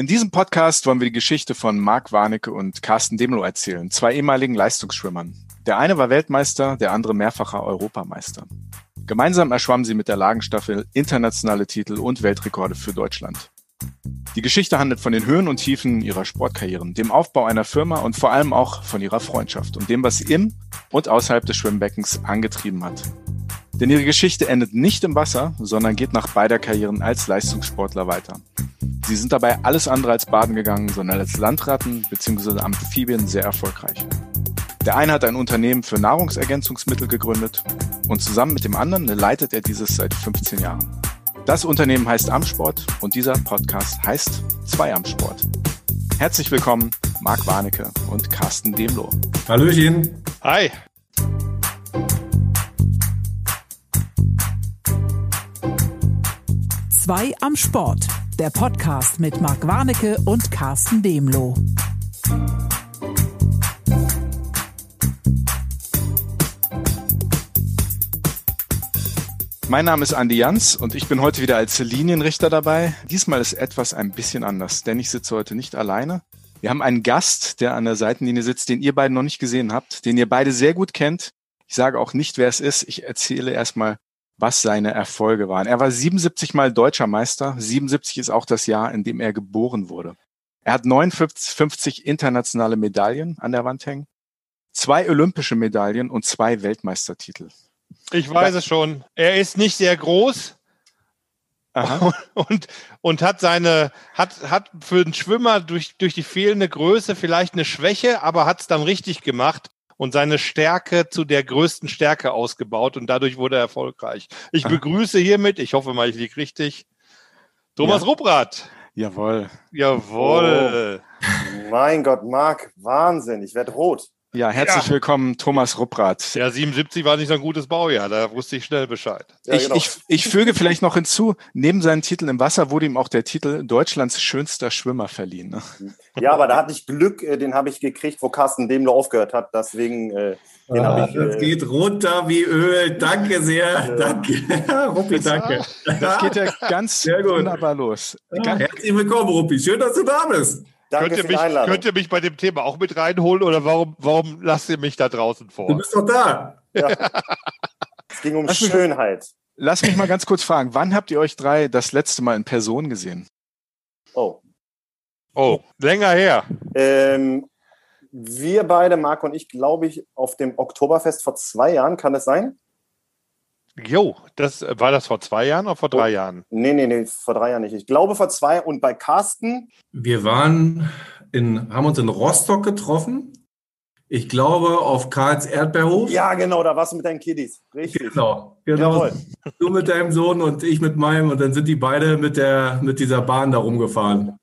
In diesem Podcast wollen wir die Geschichte von Marc Warnecke und Carsten Demlo erzählen, zwei ehemaligen Leistungsschwimmern. Der eine war Weltmeister, der andere mehrfacher Europameister. Gemeinsam erschwammen sie mit der Lagenstaffel internationale Titel und Weltrekorde für Deutschland. Die Geschichte handelt von den Höhen und Tiefen ihrer Sportkarrieren, dem Aufbau einer Firma und vor allem auch von ihrer Freundschaft und dem, was sie im und außerhalb des Schwimmbeckens angetrieben hat. Denn ihre Geschichte endet nicht im Wasser, sondern geht nach beider Karrieren als Leistungssportler weiter. Sie sind dabei alles andere als baden gegangen, sondern als Landratten bzw. Amphibien sehr erfolgreich. Der eine hat ein Unternehmen für Nahrungsergänzungsmittel gegründet und zusammen mit dem anderen leitet er dieses seit 15 Jahren. Das Unternehmen heißt Amsport und dieser Podcast heißt Zwei am Sport. Herzlich willkommen, Marc Warnecke und Carsten Demlo. Hallöchen. Hi. Zwei am Sport, der Podcast mit Marc Warnecke und Carsten Demlo. Mein Name ist Andi Jans und ich bin heute wieder als Linienrichter dabei. Diesmal ist etwas ein bisschen anders, denn ich sitze heute nicht alleine. Wir haben einen Gast, der an der Seitenlinie sitzt, den ihr beide noch nicht gesehen habt, den ihr beide sehr gut kennt. Ich sage auch nicht, wer es ist. Ich erzähle erstmal was seine Erfolge waren. Er war 77 Mal deutscher Meister. 77 ist auch das Jahr, in dem er geboren wurde. Er hat 59 internationale Medaillen an der Wand hängen, zwei olympische Medaillen und zwei Weltmeistertitel. Ich weiß es schon. Er ist nicht sehr groß. Aha. Und, und hat seine, hat, hat für den Schwimmer durch, durch die fehlende Größe vielleicht eine Schwäche, aber hat es dann richtig gemacht und seine Stärke zu der größten Stärke ausgebaut und dadurch wurde er erfolgreich. Ich ah. begrüße hiermit, ich hoffe mal, ich liege richtig, Thomas ja. Rupprath. Jawohl. Jawohl. Oh. Mein Gott, Marc, Wahnsinn, ich werde rot. Ja, herzlich ja. willkommen, Thomas Rupprath. Ja, 77 war nicht so ein gutes Baujahr, da wusste ich schnell Bescheid. Ja, ich, genau. ich, ich füge vielleicht noch hinzu, neben seinen Titeln im Wasser wurde ihm auch der Titel Deutschlands schönster Schwimmer verliehen. Ne? Ja, aber da hatte ich Glück, äh, den habe ich gekriegt, wo Carsten Demler aufgehört hat, deswegen... Äh, den ah, ich, das äh, geht runter wie Öl. Danke sehr. Danke. Ruppi, danke. Das geht ja ganz wunderbar los. Ja, herzlich willkommen, Ruppi. Schön, dass du da bist. Danke könnt, ihr mich, könnt ihr mich bei dem Thema auch mit reinholen oder warum, warum lasst ihr mich da draußen vor? Du bist doch da. Ja. es ging um lass Schönheit. Mich, lass mich mal ganz kurz fragen, wann habt ihr euch drei das letzte Mal in Person gesehen? Oh. Oh, länger her. Ähm, wir beide, Marc und ich, glaube ich, auf dem Oktoberfest vor zwei Jahren, kann es sein? Jo, das war das vor zwei Jahren oder vor drei oh, Jahren? Nee, nee, nee, vor drei Jahren nicht. Ich glaube vor zwei und bei Carsten. Wir waren in, haben uns in Rostock getroffen. Ich glaube auf Karls Erdbeerhof. Ja, genau, da warst du mit deinen Kiddies. Richtig. Genau, genau. Jawohl. Du mit deinem Sohn und ich mit meinem und dann sind die beide mit der mit dieser Bahn da rumgefahren.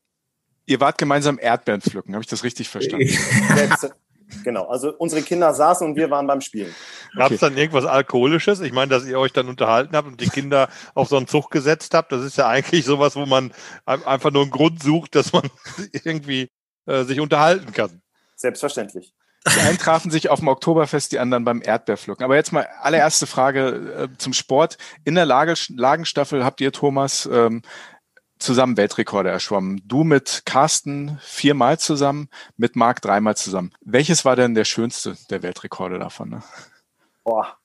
Ihr wart gemeinsam Erdbeeren pflücken, habe ich das richtig verstanden? Genau, also unsere Kinder saßen und wir waren beim Spielen. Okay. Gab es dann irgendwas Alkoholisches? Ich meine, dass ihr euch dann unterhalten habt und die Kinder auf so einen Zug gesetzt habt, das ist ja eigentlich sowas, wo man einfach nur einen Grund sucht, dass man irgendwie äh, sich unterhalten kann. Selbstverständlich. Die einen trafen sich auf dem Oktoberfest, die anderen beim Erdbeerpflücken. Aber jetzt mal allererste Frage äh, zum Sport. In der Lage, Lagenstaffel habt ihr, Thomas, ähm, zusammen Weltrekorde erschwommen. Du mit Carsten viermal zusammen, mit Marc dreimal zusammen. Welches war denn der schönste der Weltrekorde davon? Ne? Boah,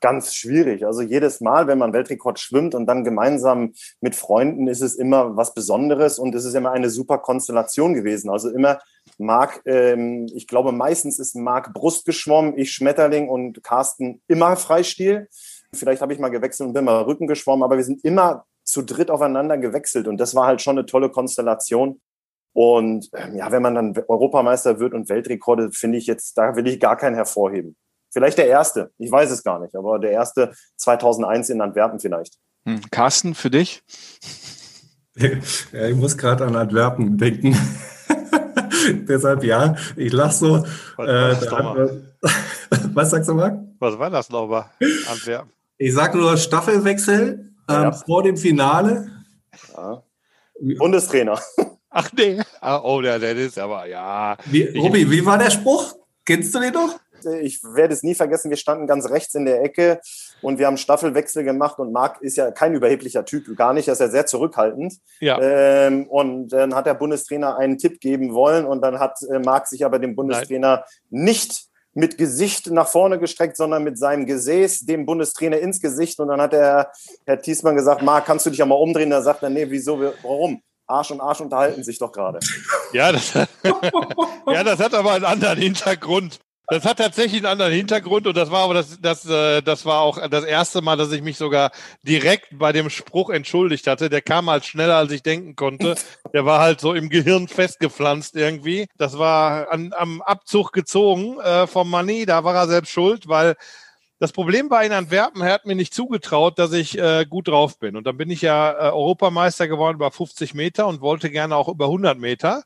ganz schwierig. Also jedes Mal, wenn man Weltrekord schwimmt und dann gemeinsam mit Freunden, ist es immer was Besonderes und es ist immer eine super Konstellation gewesen. Also immer Marc, ähm, ich glaube meistens ist Marc Brust geschwommen, ich Schmetterling und Carsten immer Freistil. Vielleicht habe ich mal gewechselt und bin mal Rücken geschwommen, aber wir sind immer zu dritt aufeinander gewechselt und das war halt schon eine tolle Konstellation. Und ähm, ja, wenn man dann Europameister wird und Weltrekorde, finde ich jetzt, da will ich gar keinen hervorheben. Vielleicht der erste, ich weiß es gar nicht, aber der erste 2001 in Antwerpen vielleicht. Hm. Carsten, für dich? Ja, ich muss gerade an Antwerpen denken. Deshalb ja, ich lache so. Was, äh, was sagst du, Marc? Was war das nochmal? Antwerpen. Ich sage nur Staffelwechsel ähm, vor dem Finale. Ja. Bundestrainer. Ach nee. Ah, oh, der, der ist aber, ja. Wie, Robi, wie war der Spruch? Kennst du den noch? Ich werde es nie vergessen, wir standen ganz rechts in der Ecke und wir haben Staffelwechsel gemacht und Marc ist ja kein überheblicher Typ, gar nicht, er ist ja sehr zurückhaltend. Ja. Ähm, und dann hat der Bundestrainer einen Tipp geben wollen und dann hat äh, Marc sich aber dem Bundestrainer Nein. nicht mit Gesicht nach vorne gestreckt, sondern mit seinem Gesäß dem Bundestrainer ins Gesicht. Und dann hat der Herr Thiesmann gesagt, Marc, kannst du dich ja mal umdrehen? Da sagt er, nee, wieso, warum? Arsch und Arsch unterhalten sich doch gerade. Ja, ja, das hat aber einen anderen Hintergrund. Das hat tatsächlich einen anderen Hintergrund und das war aber das, das, äh, das war auch das erste Mal, dass ich mich sogar direkt bei dem Spruch entschuldigt hatte. Der kam halt schneller, als ich denken konnte. Der war halt so im Gehirn festgepflanzt irgendwie. Das war an, am Abzug gezogen äh, vom Money. Da war er selbst schuld, weil das Problem war in Antwerpen, er hat mir nicht zugetraut, dass ich äh, gut drauf bin. Und dann bin ich ja äh, Europameister geworden über 50 Meter und wollte gerne auch über 100 Meter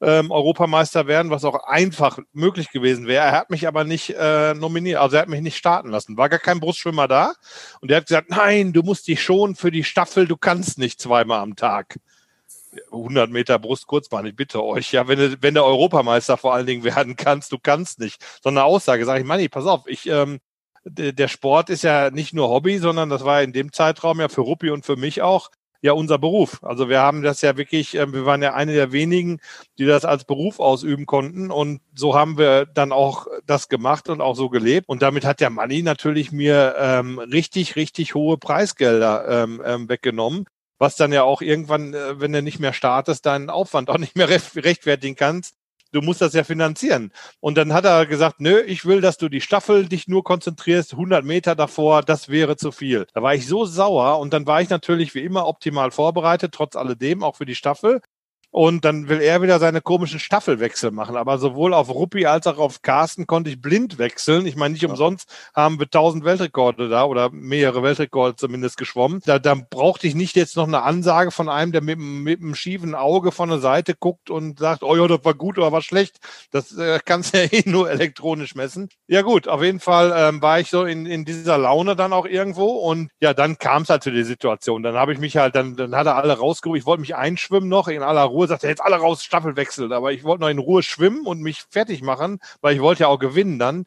ähm, Europameister werden, was auch einfach möglich gewesen wäre. Er hat mich aber nicht äh, nominiert, also er hat mich nicht starten lassen. War gar kein Brustschwimmer da. Und er hat gesagt, nein, du musst dich schon für die Staffel, du kannst nicht zweimal am Tag. 100 Meter Brustkurzbahn, ich bitte euch, ja, wenn du, wenn der Europameister vor allen Dingen werden kannst, du kannst nicht. So eine Aussage, sage ich, Manni, pass auf, ich, ähm, der Sport ist ja nicht nur Hobby, sondern das war in dem Zeitraum ja für Ruppi und für mich auch ja unser Beruf. Also wir haben das ja wirklich, äh, wir waren ja eine der wenigen, die das als Beruf ausüben konnten. Und so haben wir dann auch das gemacht und auch so gelebt. Und damit hat der Money natürlich mir ähm, richtig, richtig hohe Preisgelder ähm, ähm, weggenommen. Was dann ja auch irgendwann, äh, wenn du nicht mehr startest, deinen Aufwand auch nicht mehr rechtfertigen kannst, du musst das ja finanzieren. Und dann hat er gesagt, nö, ich will, dass du die Staffel dich nur konzentrierst, 100 Meter davor, das wäre zu viel. Da war ich so sauer und dann war ich natürlich wie immer optimal vorbereitet, trotz alledem, auch für die Staffel. Und dann will er wieder seine komischen Staffelwechsel machen. Aber sowohl auf Ruppi als auch auf Carsten konnte ich blind wechseln. Ich meine, nicht umsonst haben wir 1000 Weltrekorde da oder mehrere Weltrekorde zumindest geschwommen. Da, da brauchte ich nicht jetzt noch eine Ansage von einem, der mit, mit einem schiefen Auge von der Seite guckt und sagt, oh ja, das war gut oder war schlecht. Das äh, kannst du ja eh nur elektronisch messen. Ja gut, auf jeden Fall ähm, war ich so in, in dieser Laune dann auch irgendwo. Und ja, dann kam es halt zu der Situation. Dann habe ich mich halt, dann, dann hat er alle rausgerufen. Ich wollte mich einschwimmen noch in aller Ruhe Ruhe, sagt er jetzt alle raus, Staffel wechselt. Aber ich wollte noch in Ruhe schwimmen und mich fertig machen, weil ich wollte ja auch gewinnen dann.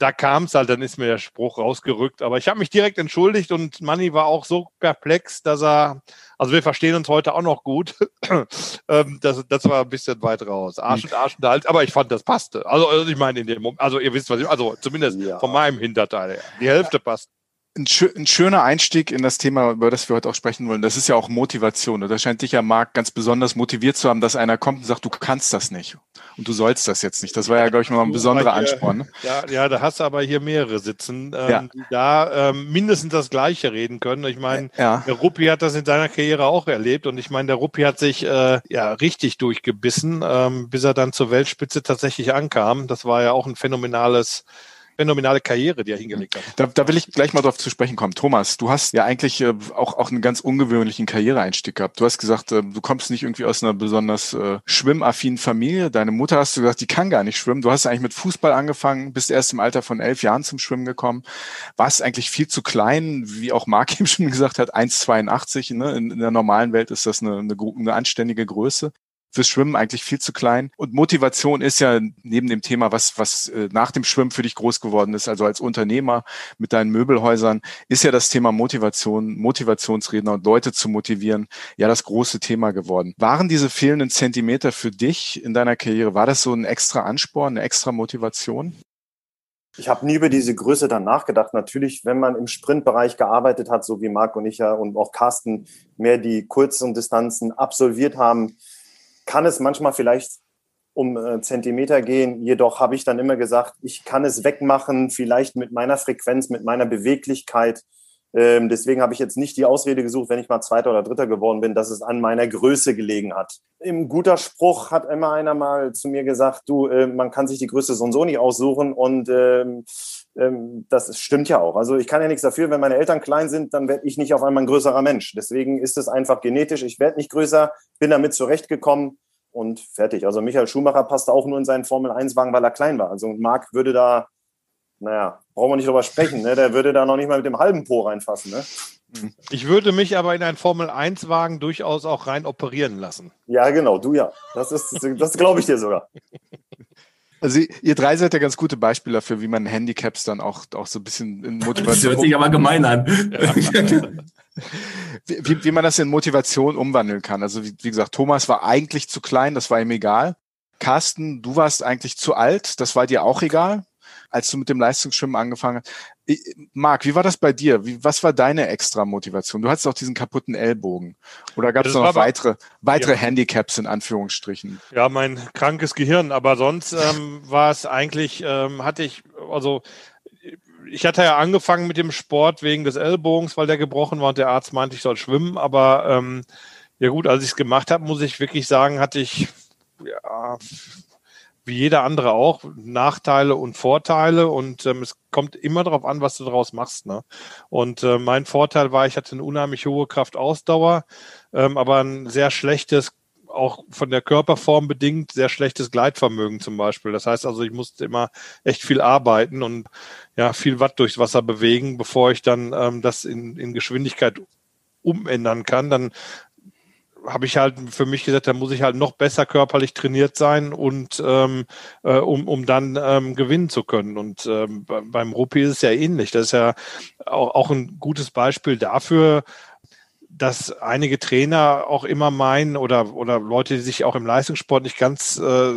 Da kam es halt, dann ist mir der Spruch rausgerückt. Aber ich habe mich direkt entschuldigt und Manni war auch so perplex, dass er, also wir verstehen uns heute auch noch gut. Ähm, das, das war ein bisschen weit raus. Arsch und Arsch und halt, aber ich fand, das passte. Also, also ich meine, in dem Moment, also ihr wisst, was ich, also zumindest ja. von meinem Hinterteil her. Die Hälfte passt ein, ein, schöner Einstieg in das Thema, über das wir heute auch sprechen wollen. Das ist ja auch Motivation. Und da scheint dich ja, Marc, ganz besonders motiviert zu haben, dass einer kommt und sagt, du kannst das nicht. Und du sollst das jetzt nicht. Das war ja, glaube ich, mal ein besonderer hier, Ansporn. Ne? Ja, ja, da hast du aber hier mehrere sitzen, ähm, ja. die da ähm, mindestens das Gleiche reden können. Ich meine, ja. der Ruppi hat das in seiner Karriere auch erlebt. Und ich meine, der Ruppi hat sich äh, ja richtig durchgebissen, ähm, bis er dann zur Weltspitze tatsächlich ankam. Das war ja auch ein phänomenales phänomenale Karriere, die er hingelegt hat. Da, da will ich gleich mal drauf zu sprechen kommen. Thomas, du hast ja eigentlich äh, auch, auch einen ganz ungewöhnlichen Karriereeinstieg gehabt. Du hast gesagt, äh, du kommst nicht irgendwie aus einer besonders äh, schwimmaffinen Familie. Deine Mutter hast du gesagt, die kann gar nicht schwimmen. Du hast eigentlich mit Fußball angefangen, bist erst im Alter von elf Jahren zum Schwimmen gekommen. Warst eigentlich viel zu klein, wie auch Marc eben schon gesagt hat, 1,82. Ne? In, in der normalen Welt ist das eine, eine, eine anständige Größe fürs Schwimmen eigentlich viel zu klein. Und Motivation ist ja neben dem Thema, was, was äh, nach dem Schwimmen für dich groß geworden ist, also als Unternehmer mit deinen Möbelhäusern, ist ja das Thema Motivation, Motivationsredner und Leute zu motivieren, ja das große Thema geworden. Waren diese fehlenden Zentimeter für dich in deiner Karriere, war das so ein extra Ansporn, eine extra Motivation? Ich habe nie über diese Größe dann nachgedacht. Natürlich, wenn man im Sprintbereich gearbeitet hat, so wie Marc und ich ja und auch Carsten mehr die kurzen Distanzen absolviert haben, kann es manchmal vielleicht um äh, Zentimeter gehen. Jedoch habe ich dann immer gesagt, ich kann es wegmachen, vielleicht mit meiner Frequenz, mit meiner Beweglichkeit. Ähm, deswegen habe ich jetzt nicht die Ausrede gesucht, wenn ich mal Zweiter oder Dritter geworden bin, dass es an meiner Größe gelegen hat. Im guter Spruch hat immer einer mal zu mir gesagt, du, äh, man kann sich die Größe so und so nicht aussuchen und ähm, ähm, das stimmt ja auch. Also ich kann ja nichts dafür, wenn meine Eltern klein sind, dann werde ich nicht auf einmal ein größerer Mensch. Deswegen ist es einfach genetisch. Ich werde nicht größer, bin damit zurechtgekommen und fertig. Also Michael Schumacher passte auch nur in seinen Formel-1-Wagen, weil er klein war. Also Marc würde da naja, brauchen wir nicht drüber sprechen, ne? der würde da noch nicht mal mit dem halben Po reinfassen. Ne? Ich würde mich aber in einen Formel-1-Wagen durchaus auch rein operieren lassen. Ja, genau, du ja. Das ist, das glaube ich dir sogar. Also ihr drei seid ja ganz gute Beispiele dafür, wie man Handicaps dann auch, auch so ein bisschen in Motivation. Das hört sich aber gemein an. wie, wie man das in Motivation umwandeln kann. Also wie, wie gesagt, Thomas war eigentlich zu klein, das war ihm egal. Carsten, du warst eigentlich zu alt, das war dir auch egal, als du mit dem Leistungsschwimmen angefangen hast. Marc, wie war das bei dir? Wie, was war deine extra Motivation? Du hattest auch diesen kaputten Ellbogen. Oder gab es noch weitere, weitere ja. Handicaps in Anführungsstrichen? Ja, mein krankes Gehirn. Aber sonst ähm, war es eigentlich, ähm, hatte ich, also ich hatte ja angefangen mit dem Sport wegen des Ellbogens, weil der gebrochen war und der Arzt meinte, ich soll schwimmen. Aber ähm, ja gut, als ich es gemacht habe, muss ich wirklich sagen, hatte ich ja, wie jeder andere auch Nachteile und Vorteile und ähm, es kommt immer darauf an, was du daraus machst. Ne? Und äh, mein Vorteil war, ich hatte eine unheimlich hohe Kraftausdauer, ähm, aber ein sehr schlechtes auch von der Körperform bedingt sehr schlechtes Gleitvermögen zum Beispiel. Das heißt also, ich musste immer echt viel arbeiten und ja, viel Watt durchs Wasser bewegen, bevor ich dann ähm, das in, in Geschwindigkeit umändern kann. Dann habe ich halt für mich gesagt, da muss ich halt noch besser körperlich trainiert sein und ähm, äh, um, um dann ähm, gewinnen zu können. Und ähm, beim Ruppi ist es ja ähnlich. Das ist ja auch, auch ein gutes Beispiel dafür, dass einige Trainer auch immer meinen oder, oder Leute, die sich auch im Leistungssport nicht ganz äh,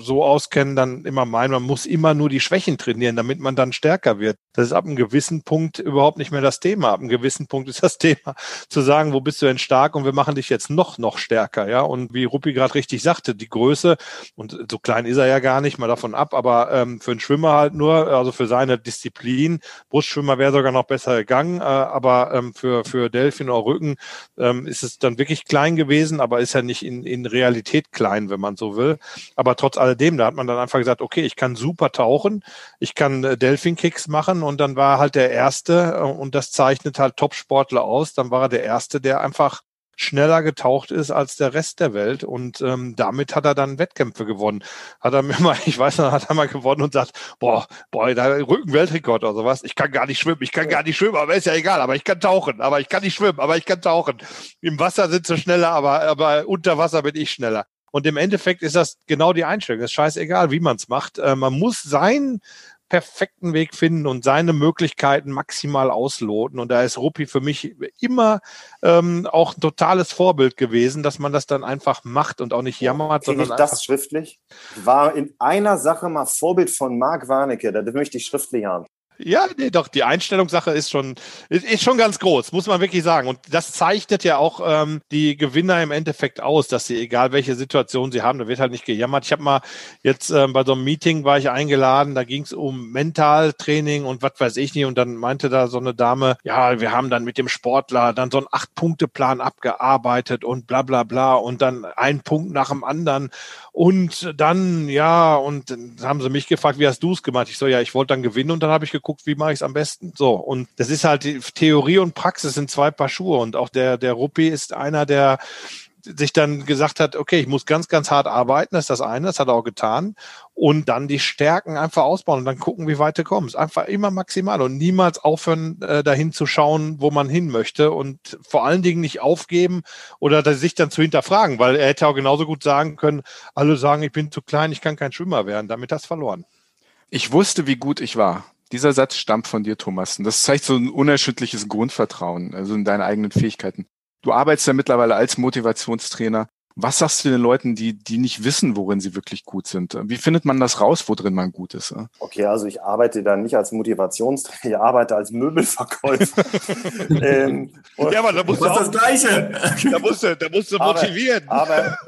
so auskennen, dann immer meinen, man muss immer nur die Schwächen trainieren, damit man dann stärker wird. Das ist ab einem gewissen Punkt überhaupt nicht mehr das Thema. Ab einem gewissen Punkt ist das Thema zu sagen, wo bist du denn stark und wir machen dich jetzt noch, noch stärker. Ja, und wie Ruppi gerade richtig sagte, die Größe, und so klein ist er ja gar nicht mal davon ab, aber ähm, für einen Schwimmer halt nur, also für seine Disziplin, Brustschwimmer wäre sogar noch besser gegangen, äh, aber ähm, für, für Delfin oder Rücken ähm, ist es dann wirklich klein gewesen, aber ist ja nicht in, in Realität klein, wenn man so will. Aber trotz alledem, da hat man dann einfach gesagt, okay, ich kann super tauchen, ich kann äh, Delfin-Kicks machen und dann war halt der Erste, äh, und das zeichnet halt Top-Sportler aus, dann war er der Erste, der einfach schneller getaucht ist als der Rest der Welt und ähm, damit hat er dann Wettkämpfe gewonnen. Hat er mir mal, ich weiß noch, hat er mal gewonnen und sagt, boah, boah, da Rückenweltrekord oder sowas. Ich kann gar nicht schwimmen, ich kann gar nicht schwimmen, aber ist ja egal, aber ich kann tauchen, aber ich kann nicht schwimmen, aber ich kann tauchen. Im Wasser sind sie schneller, aber, aber unter Wasser bin ich schneller. Und im Endeffekt ist das genau die Einstellung. Es ist scheißegal, wie man es macht. Äh, man muss sein perfekten Weg finden und seine Möglichkeiten maximal ausloten. Und da ist Ruppi für mich immer ähm, auch ein totales Vorbild gewesen, dass man das dann einfach macht und auch nicht jammert. Kriege sondern ich das schriftlich? War in einer Sache mal Vorbild von Marc Warnecke, das möchte ich schriftlich haben. Ja, nee, doch, die Einstellungssache ist schon, ist, ist, schon ganz groß, muss man wirklich sagen. Und das zeichnet ja auch ähm, die Gewinner im Endeffekt aus, dass sie, egal welche Situation sie haben, da wird halt nicht gejammert. Ich habe mal jetzt ähm, bei so einem Meeting war ich eingeladen, da ging es um Mentaltraining und was weiß ich nicht. Und dann meinte da so eine Dame, ja, wir haben dann mit dem Sportler dann so einen Acht-Punkte-Plan abgearbeitet und bla bla bla und dann ein Punkt nach dem anderen. Und dann, ja, und dann haben sie mich gefragt, wie hast du es gemacht? Ich so, ja, ich wollte dann gewinnen und dann habe ich geguckt, wie mache ich es am besten. So, und das ist halt die Theorie und Praxis sind zwei Paar Schuhe. Und auch der, der Ruppi ist einer, der sich dann gesagt hat, okay, ich muss ganz, ganz hart arbeiten, das ist das eine, das hat er auch getan. Und dann die Stärken einfach ausbauen und dann gucken, wie weit du kommst. Einfach immer maximal und niemals aufhören, äh, dahin zu schauen, wo man hin möchte und vor allen Dingen nicht aufgeben oder sich dann zu hinterfragen, weil er hätte auch genauso gut sagen können, alle sagen, ich bin zu klein, ich kann kein Schwimmer werden. Damit das verloren. Ich wusste, wie gut ich war. Dieser Satz stammt von dir, Thomas. Und das zeigt so ein unerschütterliches Grundvertrauen, also in deine eigenen Fähigkeiten. Du arbeitest ja mittlerweile als Motivationstrainer. Was sagst du den Leuten, die, die nicht wissen, worin sie wirklich gut sind? Wie findet man das raus, wo drin man gut ist? Okay, also ich arbeite da nicht als Motivationstrainer, ich arbeite als Möbelverkäufer. ähm, ja, aber da musst du auch, das Gleiche. Da musst du, da musst du motivieren. Aber, aber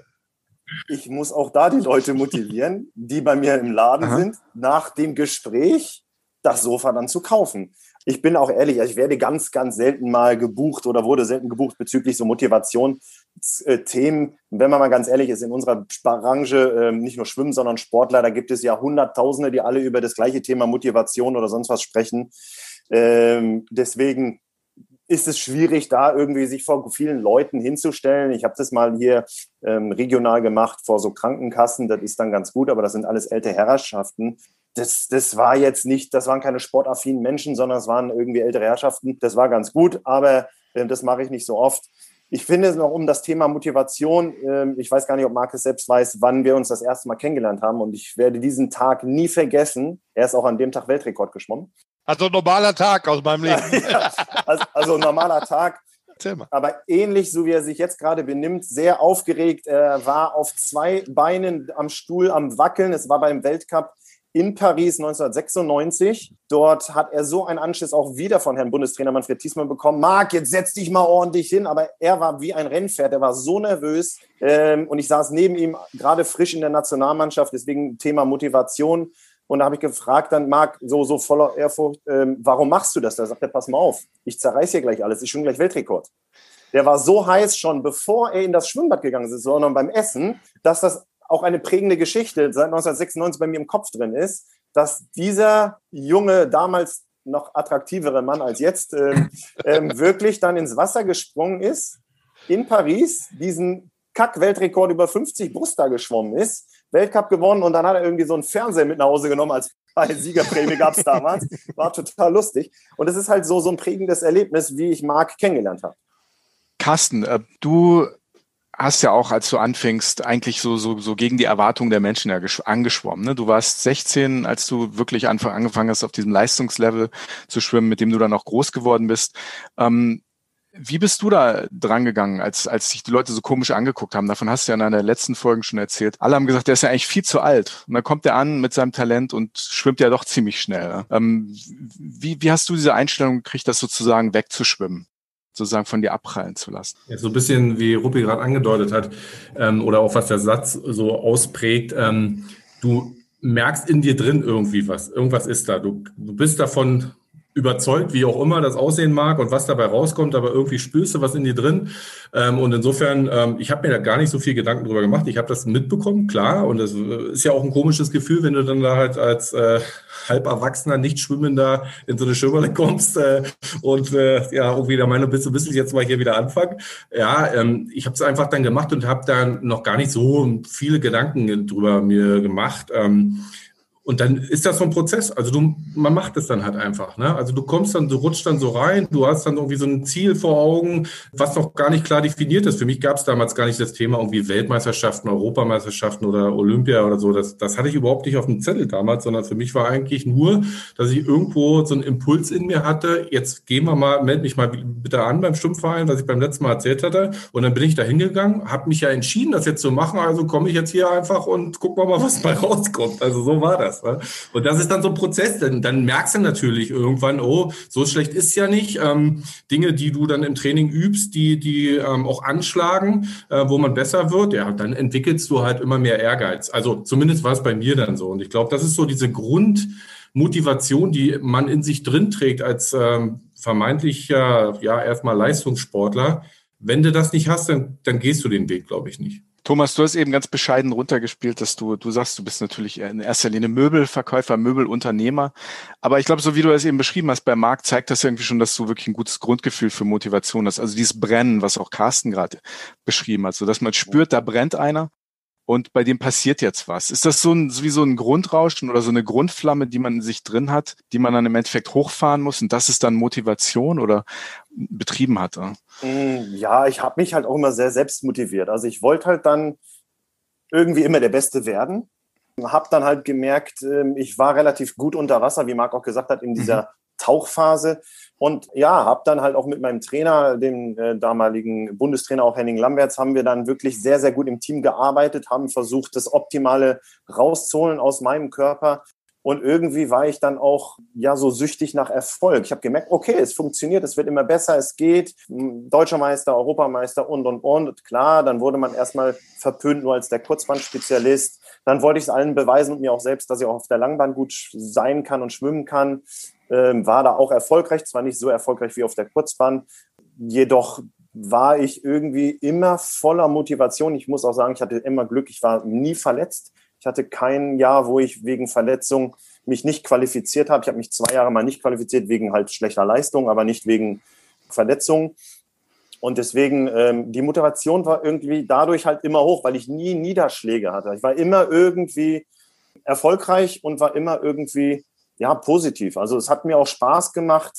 ich muss auch da die Leute motivieren, die bei mir im Laden Aha. sind, nach dem Gespräch das Sofa dann zu kaufen ich bin auch ehrlich, also ich werde ganz, ganz selten mal gebucht oder wurde selten gebucht bezüglich so Motivationsthemen. Wenn man mal ganz ehrlich ist, in unserer Branche, ähm, nicht nur Schwimmen, sondern Sportler, da gibt es ja Hunderttausende, die alle über das gleiche Thema Motivation oder sonst was sprechen. Ähm, deswegen ist es schwierig, da irgendwie sich vor vielen Leuten hinzustellen. Ich habe das mal hier ähm, regional gemacht vor so Krankenkassen. Das ist dann ganz gut, aber das sind alles ältere Herrschaften das, das war jetzt nicht, das waren keine sportaffinen Menschen, sondern es waren irgendwie ältere Herrschaften. Das war ganz gut, aber äh, das mache ich nicht so oft. ich finde es noch um das Thema Motivation. Ähm, ich weiß gar nicht, ob Markus selbst weiß, wann wir uns das erste Mal kennengelernt haben. Und ich werde diesen Tag nie vergessen. Er ist auch an dem Tag Weltrekord geschwommen. Also normaler Tag aus meinem Leben. ja, also, also normaler Tag. Aber ähnlich, so wie er sich jetzt gerade benimmt, sehr aufgeregt. Er war auf zwei Beinen am Stuhl am Wackeln. Es war beim Weltcup in Paris 1996. Dort hat er so einen Anschluss auch wieder von Herrn Bundestrainer Manfred Thiesmann bekommen. Marc, jetzt setz dich mal ordentlich hin. Aber er war wie ein Rennpferd. Er war so nervös. Ähm, und ich saß neben ihm, gerade frisch in der Nationalmannschaft. Deswegen Thema Motivation. Und da habe ich gefragt dann, Marc, so, so voller Ehrfurcht, ähm, warum machst du das? Da sagt er, pass mal auf, ich zerreiß hier gleich alles, ich schon gleich Weltrekord. Der war so heiß schon, bevor er in das Schwimmbad gegangen ist, sondern beim Essen, dass das auch eine prägende Geschichte seit 1996 bei mir im Kopf drin ist, dass dieser junge, damals noch attraktivere Mann als jetzt, ähm, ähm, wirklich dann ins Wasser gesprungen ist, in Paris, diesen Kack-Weltrekord über 50 Brust da geschwommen ist, Weltcup gewonnen und dann hat er irgendwie so einen Fernseher mit nach Hause genommen als Siegerprämie gab es damals. War total lustig. Und es ist halt so, so ein prägendes Erlebnis, wie ich Marc kennengelernt habe. Carsten, äh, du hast ja auch, als du anfingst, eigentlich so, so, so gegen die Erwartungen der Menschen ja angeschwommen. Ne? Du warst 16, als du wirklich Anfang angefangen hast, auf diesem Leistungslevel zu schwimmen, mit dem du dann auch groß geworden bist. Ähm, wie bist du da dran gegangen, als, als sich die Leute so komisch angeguckt haben? Davon hast du ja in einer der letzten Folgen schon erzählt. Alle haben gesagt, der ist ja eigentlich viel zu alt. Und dann kommt er an mit seinem Talent und schwimmt ja doch ziemlich schnell. Ähm, wie, wie hast du diese Einstellung gekriegt, das sozusagen wegzuschwimmen? Sozusagen von dir abprallen zu lassen. Ja, so ein bisschen wie Ruppi gerade angedeutet hat, ähm, oder auch was der Satz so ausprägt, ähm, du merkst in dir drin irgendwie was, irgendwas ist da. Du, du bist davon überzeugt, wie auch immer das aussehen mag und was dabei rauskommt, aber irgendwie spürst du was in dir drin. Ähm, und insofern, ähm, ich habe mir da gar nicht so viel Gedanken drüber gemacht. Ich habe das mitbekommen, klar. Und das ist ja auch ein komisches Gefühl, wenn du dann da halt als äh, halb Erwachsener, nicht schwimmender in so eine Schwimmhalle kommst äh, und äh, ja, irgendwie der Meinung bist, du bist jetzt mal hier wieder anfangen. Ja, ähm, ich habe es einfach dann gemacht und habe dann noch gar nicht so viele Gedanken drüber mir gemacht. Ähm, und dann ist das so ein Prozess. Also du, man macht es dann halt einfach. Ne? Also du kommst dann, du rutschst dann so rein, du hast dann irgendwie so ein Ziel vor Augen, was noch gar nicht klar definiert ist. Für mich gab es damals gar nicht das Thema irgendwie Weltmeisterschaften, Europameisterschaften oder Olympia oder so. Das, das hatte ich überhaupt nicht auf dem Zettel damals, sondern für mich war eigentlich nur, dass ich irgendwo so einen Impuls in mir hatte. Jetzt gehen wir mal, meld mich mal bitte an beim Stummverein, was ich beim letzten Mal erzählt hatte. Und dann bin ich da hingegangen, habe mich ja entschieden, das jetzt zu machen. Also komme ich jetzt hier einfach und wir mal, was mal rauskommt. Also so war das. Ne? Und das ist dann so ein Prozess, denn dann merkst du natürlich irgendwann, oh, so schlecht ist ja nicht. Ähm, Dinge, die du dann im Training übst, die, die ähm, auch anschlagen, äh, wo man besser wird, ja, dann entwickelst du halt immer mehr Ehrgeiz. Also zumindest war es bei mir dann so. Und ich glaube, das ist so diese Grundmotivation, die man in sich drin trägt als ähm, vermeintlicher, ja, erstmal Leistungssportler. Wenn du das nicht hast, dann, dann gehst du den Weg, glaube ich, nicht. Thomas, du hast eben ganz bescheiden runtergespielt, dass du, du sagst, du bist natürlich in erster Linie Möbelverkäufer, Möbelunternehmer. Aber ich glaube, so wie du es eben beschrieben hast beim Markt, zeigt das irgendwie schon, dass du wirklich ein gutes Grundgefühl für Motivation hast. Also dieses Brennen, was auch Carsten gerade beschrieben hat, so dass man spürt, da brennt einer und bei dem passiert jetzt was. Ist das so ein, wie so ein Grundrauschen oder so eine Grundflamme, die man in sich drin hat, die man dann im Endeffekt hochfahren muss und das ist dann Motivation oder betrieben hat? Mm, ja, ich habe mich halt auch immer sehr selbst motiviert. Also ich wollte halt dann irgendwie immer der Beste werden. Hab dann halt gemerkt, ähm, ich war relativ gut unter Wasser, wie Marc auch gesagt hat, in dieser mhm. Tauchphase. Und ja, habe dann halt auch mit meinem Trainer, dem äh, damaligen Bundestrainer, auch Henning Lamberts, haben wir dann wirklich sehr, sehr gut im Team gearbeitet, haben versucht, das Optimale rauszuholen aus meinem Körper. Und irgendwie war ich dann auch ja so süchtig nach Erfolg. Ich habe gemerkt, okay, es funktioniert, es wird immer besser, es geht. Deutscher Meister, Europameister und und und. Klar, dann wurde man erstmal verpönt nur als der Kurzbandspezialist. Dann wollte ich es allen beweisen und mir auch selbst, dass ich auch auf der Langbahn gut sein kann und schwimmen kann ähm, war da auch erfolgreich, zwar nicht so erfolgreich wie auf der Kurzbahn, jedoch war ich irgendwie immer voller Motivation. Ich muss auch sagen, ich hatte immer Glück, ich war nie verletzt. Ich hatte kein Jahr, wo ich wegen Verletzung mich nicht qualifiziert habe. Ich habe mich zwei Jahre mal nicht qualifiziert wegen halt schlechter Leistung, aber nicht wegen Verletzung. Und deswegen, ähm, die Motivation war irgendwie dadurch halt immer hoch, weil ich nie Niederschläge hatte. Ich war immer irgendwie erfolgreich und war immer irgendwie ja, positiv. Also es hat mir auch Spaß gemacht,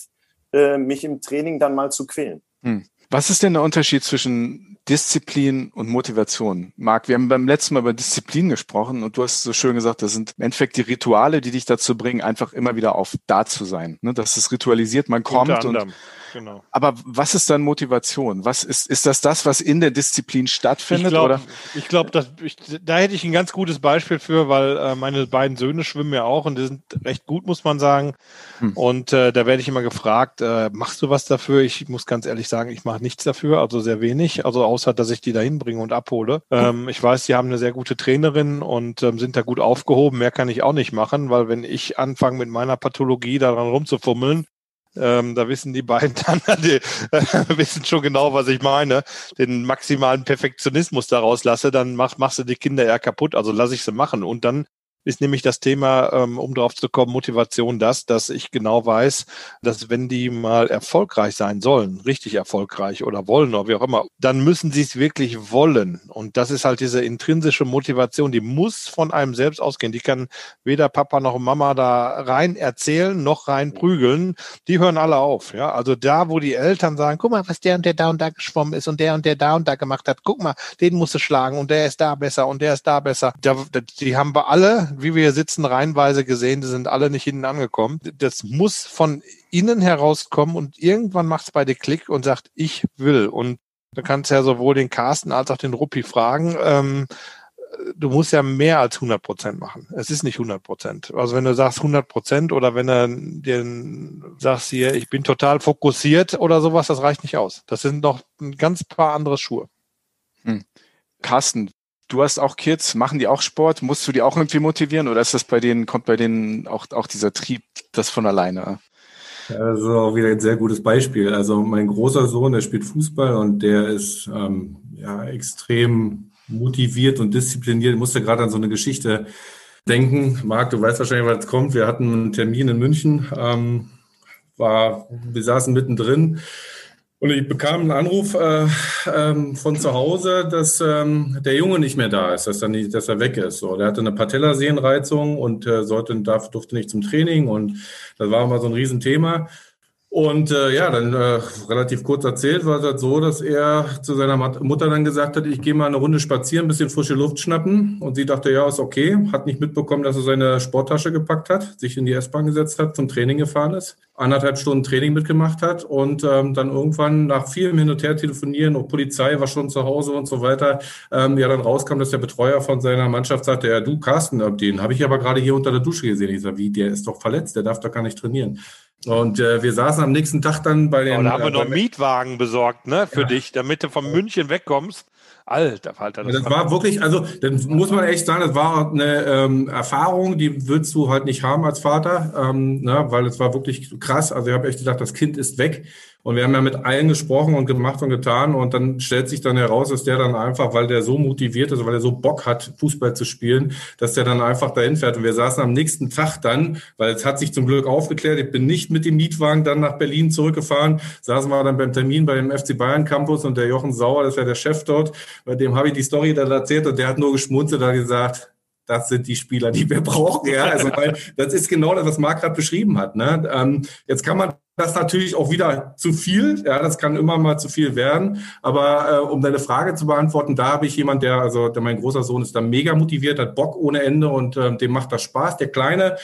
äh, mich im Training dann mal zu quälen. Hm. Was ist denn der Unterschied zwischen Disziplin und Motivation. Marc, wir haben beim letzten Mal über Disziplin gesprochen und du hast so schön gesagt, das sind im Endeffekt die Rituale, die dich dazu bringen, einfach immer wieder auf da zu sein. Ne? Das ist ritualisiert, man kommt und Genau. Aber was ist dann Motivation? Was ist, ist das das, was in der Disziplin stattfindet? Ich glaube, ich glaub, da hätte ich ein ganz gutes Beispiel für, weil äh, meine beiden Söhne schwimmen ja auch und die sind recht gut, muss man sagen. Hm. Und äh, da werde ich immer gefragt, äh, machst du was dafür? Ich muss ganz ehrlich sagen, ich mache nichts dafür, also sehr wenig. Also außer, dass ich die da hinbringe und abhole. Ähm, ich weiß, die haben eine sehr gute Trainerin und ähm, sind da gut aufgehoben. Mehr kann ich auch nicht machen, weil wenn ich anfange mit meiner Pathologie daran rumzufummeln, ähm, da wissen die beiden dann, die äh, wissen schon genau, was ich meine, den maximalen Perfektionismus daraus lasse, dann mach, machst du die Kinder eher kaputt. Also lasse ich sie machen. Und dann ist nämlich das Thema, ähm, um drauf zu kommen, Motivation das, dass ich genau weiß, dass wenn die mal erfolgreich sein sollen, richtig erfolgreich oder wollen oder wie auch immer, dann müssen sie es wirklich wollen. Und das ist halt diese intrinsische Motivation, die muss von einem selbst ausgehen. Die kann weder Papa noch Mama da rein erzählen, noch rein prügeln. Die hören alle auf. Ja, also da, wo die Eltern sagen, guck mal, was der und der da und da geschwommen ist und der und der da und da gemacht hat, guck mal, den musst du schlagen und der ist da besser und der ist da besser. Da, die haben wir alle wie wir hier sitzen, reihenweise gesehen, die sind alle nicht hinten angekommen. Das muss von innen herauskommen und irgendwann macht es bei dir Klick und sagt, ich will. Und du kannst ja sowohl den Carsten als auch den Ruppi fragen. Ähm, du musst ja mehr als 100 Prozent machen. Es ist nicht 100 Prozent. Also wenn du sagst 100 Prozent oder wenn du den sagst hier, ich bin total fokussiert oder sowas, das reicht nicht aus. Das sind noch ein ganz paar andere Schuhe. Hm. Carsten, Du hast auch Kids, machen die auch Sport? Musst du die auch irgendwie motivieren oder ist das bei denen, kommt bei denen auch, auch dieser Trieb das von alleine? das ist auch wieder ein sehr gutes Beispiel. Also mein großer Sohn, der spielt Fußball und der ist ähm, ja extrem motiviert und diszipliniert. Ich musste gerade an so eine Geschichte denken. Marc, du weißt wahrscheinlich, was kommt. Wir hatten einen Termin in München, ähm, war, wir saßen mittendrin und ich bekam einen Anruf äh, ähm, von zu Hause, dass ähm, der Junge nicht mehr da ist, dass er, nicht, dass er weg ist. So, der hatte eine Patellasehnenreizung und äh, sollte, darf, durfte nicht zum Training und das war immer so ein Riesenthema. Und äh, ja, dann äh, relativ kurz erzählt war es halt so, dass er zu seiner Mutter dann gesagt hat, ich gehe mal eine Runde spazieren, ein bisschen frische Luft schnappen. Und sie dachte, ja, ist okay. Hat nicht mitbekommen, dass er seine Sporttasche gepackt hat, sich in die S-Bahn gesetzt hat, zum Training gefahren ist, anderthalb Stunden Training mitgemacht hat und ähm, dann irgendwann nach vielem Hin und Her telefonieren und Polizei war schon zu Hause und so weiter, ähm, ja dann rauskam, dass der Betreuer von seiner Mannschaft sagte, ja du Carsten, den habe ich aber gerade hier unter der Dusche gesehen. Ich sage, wie, der ist doch verletzt, der darf doch gar nicht trainieren. Und äh, wir saßen am nächsten Tag dann bei den. Oh, da haben wir äh, noch einen Mietwagen besorgt, ne, für ja. dich, damit du von München wegkommst. Alter Falter. Das, das war wirklich, also, dann muss man echt sagen, das war eine ähm, Erfahrung, die würdest du halt nicht haben als Vater, ähm, ne, weil es war wirklich krass. Also, ich habe echt gedacht, das Kind ist weg. Und wir haben ja mit allen gesprochen und gemacht und getan. Und dann stellt sich dann heraus, dass der dann einfach, weil der so motiviert ist, weil er so Bock hat, Fußball zu spielen, dass der dann einfach dahin fährt. Und wir saßen am nächsten Tag dann, weil es hat sich zum Glück aufgeklärt, ich bin nicht mit dem Mietwagen dann nach Berlin zurückgefahren, saßen wir dann beim Termin bei dem FC Bayern Campus und der Jochen Sauer, das ja der Chef dort, bei dem habe ich die Story dann erzählt und der hat nur geschmunzelt und gesagt, das sind die Spieler, die wir brauchen. Ja, also weil das ist genau das, was Marc gerade beschrieben hat. Ne? Ähm, jetzt kann man das natürlich auch wieder zu viel. Ja, das kann immer mal zu viel werden. Aber äh, um deine Frage zu beantworten, da habe ich jemand, der, also der, mein großer Sohn ist da mega motiviert, hat Bock ohne Ende und äh, dem macht das Spaß. Der Kleine,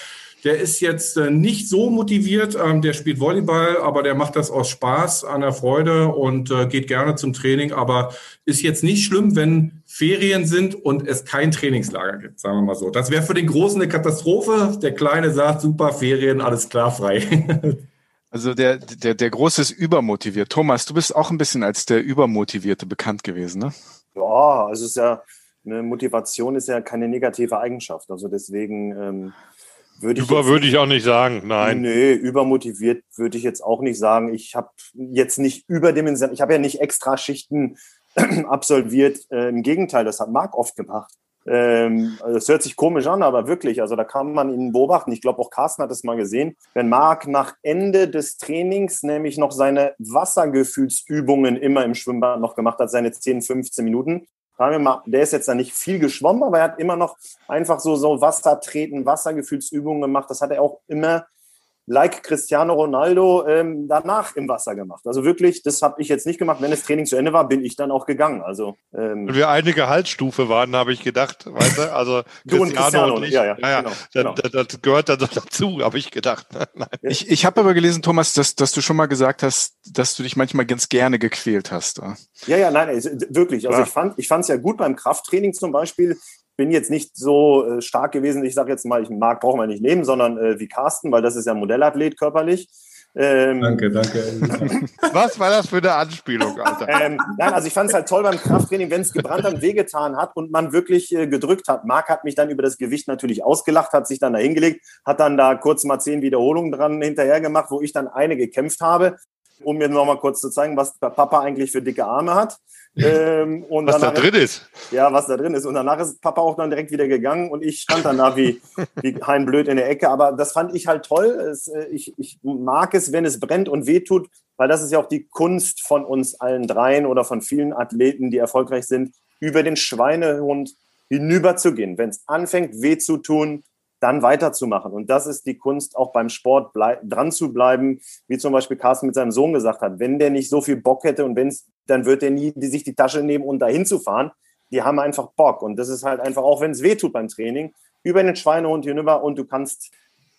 der ist jetzt äh, nicht so motiviert, ähm, der spielt Volleyball, aber der macht das aus Spaß, an der Freude und äh, geht gerne zum Training. Aber ist jetzt nicht schlimm, wenn Ferien sind und es kein Trainingslager gibt, sagen wir mal so. Das wäre für den Großen eine Katastrophe. Der Kleine sagt, super, Ferien, alles klar, frei. Also der, der, der Große ist übermotiviert. Thomas, du bist auch ein bisschen als der Übermotivierte bekannt gewesen, ne? Ja, also es ist ja, eine Motivation ist ja keine negative Eigenschaft. Also deswegen ähm, würde ich. Über würde ich auch nicht sagen, nein. Nee, übermotiviert würde ich jetzt auch nicht sagen. Ich habe jetzt nicht überdimensioniert, ich habe ja nicht extra Schichten absolviert. Äh, Im Gegenteil, das hat Marc oft gemacht. Ähm, das also hört sich komisch an, aber wirklich, also da kann man ihn beobachten. Ich glaube, auch Carsten hat es mal gesehen. Wenn Marc nach Ende des Trainings nämlich noch seine Wassergefühlsübungen immer im Schwimmbad noch gemacht hat, seine 10, 15 Minuten, der ist jetzt da nicht viel geschwommen, aber er hat immer noch einfach so, so Wassertreten, Wassergefühlsübungen gemacht. Das hat er auch immer like Cristiano Ronaldo ähm, danach im Wasser gemacht. Also wirklich, das habe ich jetzt nicht gemacht. Wenn das Training zu Ende war, bin ich dann auch gegangen. Also ähm, und wir eine Gehaltsstufe waren, habe ich gedacht, weißt du? Also Cristiano, und, Cristiano und ich, ja, ja, ja, genau, genau. Das, das, gehört dann dazu, habe ich gedacht. ich ich habe aber gelesen, Thomas, dass, dass du schon mal gesagt hast, dass du dich manchmal ganz gerne gequält hast. Ja, ja, nein, wirklich. Also ja. ich fand ich fand es ja gut beim Krafttraining zum Beispiel bin jetzt nicht so äh, stark gewesen, ich sage jetzt mal, ich mag, brauchen wir nicht nehmen, sondern äh, wie Carsten, weil das ist ja Modellathlet körperlich. Ähm, danke, danke. Was war das für eine Anspielung, Alter? Ähm, nein, also ich fand es halt toll beim Krafttraining, wenn es gebrannt und wehgetan hat und man wirklich äh, gedrückt hat. Marc hat mich dann über das Gewicht natürlich ausgelacht, hat sich dann da hingelegt, hat dann da kurz mal zehn Wiederholungen dran hinterher gemacht, wo ich dann eine gekämpft habe um mir nochmal kurz zu zeigen, was der Papa eigentlich für dicke Arme hat. Ähm, und was da drin ist. Ja, was da drin ist. Und danach ist Papa auch dann direkt wieder gegangen und ich stand dann da wie, wie Hein Blöd in der Ecke. Aber das fand ich halt toll. Es, äh, ich, ich mag es, wenn es brennt und wehtut, weil das ist ja auch die Kunst von uns allen dreien oder von vielen Athleten, die erfolgreich sind, über den Schweinehund hinüberzugehen. Wenn es anfängt, weh zu tun, dann weiterzumachen. Und das ist die Kunst, auch beim Sport dran zu bleiben, wie zum Beispiel Carsten mit seinem Sohn gesagt hat. Wenn der nicht so viel Bock hätte und wenn's, dann wird er nie die, sich die Tasche nehmen und dahin zu fahren. Die haben einfach Bock. Und das ist halt einfach, auch wenn es weh tut beim Training, über den Schweinehund hinüber und du kannst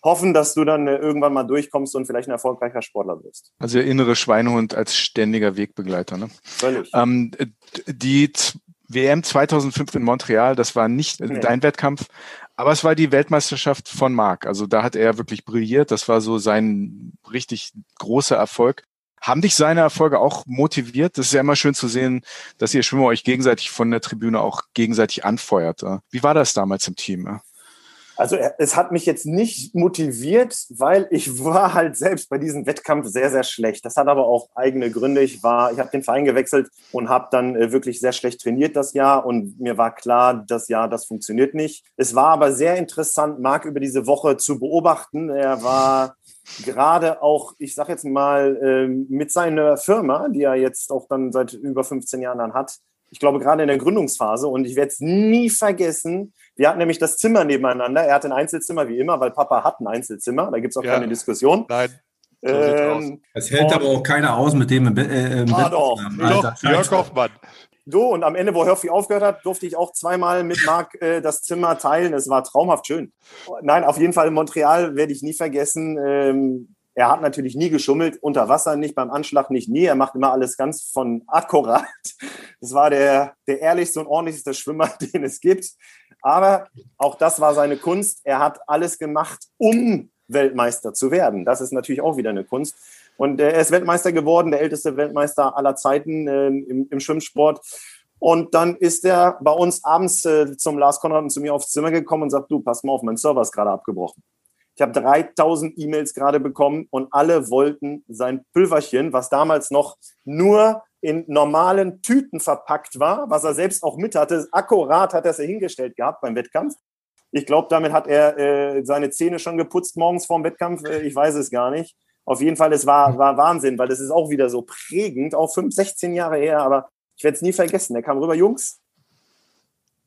hoffen, dass du dann äh, irgendwann mal durchkommst und vielleicht ein erfolgreicher Sportler wirst. Also der innere Schweinehund als ständiger Wegbegleiter. Ne? Völlig. Ähm, die WM 2005 in Montreal, das war nicht nee. dein Wettkampf, aber es war die Weltmeisterschaft von Marc. Also da hat er wirklich brilliert. Das war so sein richtig großer Erfolg. Haben dich seine Erfolge auch motiviert? Das ist ja immer schön zu sehen, dass ihr Schwimmer euch gegenseitig von der Tribüne auch gegenseitig anfeuert. Wie war das damals im Team? Also es hat mich jetzt nicht motiviert, weil ich war halt selbst bei diesem Wettkampf sehr, sehr schlecht. Das hat aber auch eigene Gründe. Ich war, ich habe den Verein gewechselt und habe dann äh, wirklich sehr schlecht trainiert das Jahr und mir war klar, das Jahr, das funktioniert nicht. Es war aber sehr interessant, Marc über diese Woche zu beobachten. Er war gerade auch, ich sage jetzt mal, ähm, mit seiner Firma, die er jetzt auch dann seit über 15 Jahren dann hat, ich glaube gerade in der Gründungsphase und ich werde es nie vergessen, wir hatten nämlich das Zimmer nebeneinander. Er hatte ein Einzelzimmer wie immer, weil Papa hat ein Einzelzimmer. Da gibt es auch ja. keine Diskussion. Nein. So ähm, das hält aber auch keiner aus mit dem im, äh, im ah, doch. doch Jörg Hoffmann. So, und am Ende, wo Hörfi aufgehört hat, durfte ich auch zweimal mit Marc äh, das Zimmer teilen. Es war traumhaft schön. Nein, auf jeden Fall in Montreal werde ich nie vergessen. Ähm, er hat natürlich nie geschummelt, unter Wasser nicht, beim Anschlag nicht, nie. Er macht immer alles ganz von akkurat. Das war der, der ehrlichste und ordentlichste Schwimmer, den es gibt. Aber auch das war seine Kunst. Er hat alles gemacht, um Weltmeister zu werden. Das ist natürlich auch wieder eine Kunst. Und er ist Weltmeister geworden, der älteste Weltmeister aller Zeiten äh, im, im, Schwimmsport. Und dann ist er bei uns abends äh, zum Lars Konrad und zu mir aufs Zimmer gekommen und sagt, du, pass mal auf, mein Server ist gerade abgebrochen. Ich habe 3000 E-Mails gerade bekommen und alle wollten sein Pülverchen, was damals noch nur in normalen Tüten verpackt war, was er selbst auch mit hatte. Akkurat hat er es hingestellt gehabt beim Wettkampf. Ich glaube, damit hat er äh, seine Zähne schon geputzt morgens vorm Wettkampf. Äh, ich weiß es gar nicht. Auf jeden Fall, es war, war Wahnsinn, weil das ist auch wieder so prägend, auch fünf, 16 Jahre her, aber ich werde es nie vergessen. Er kam rüber, Jungs,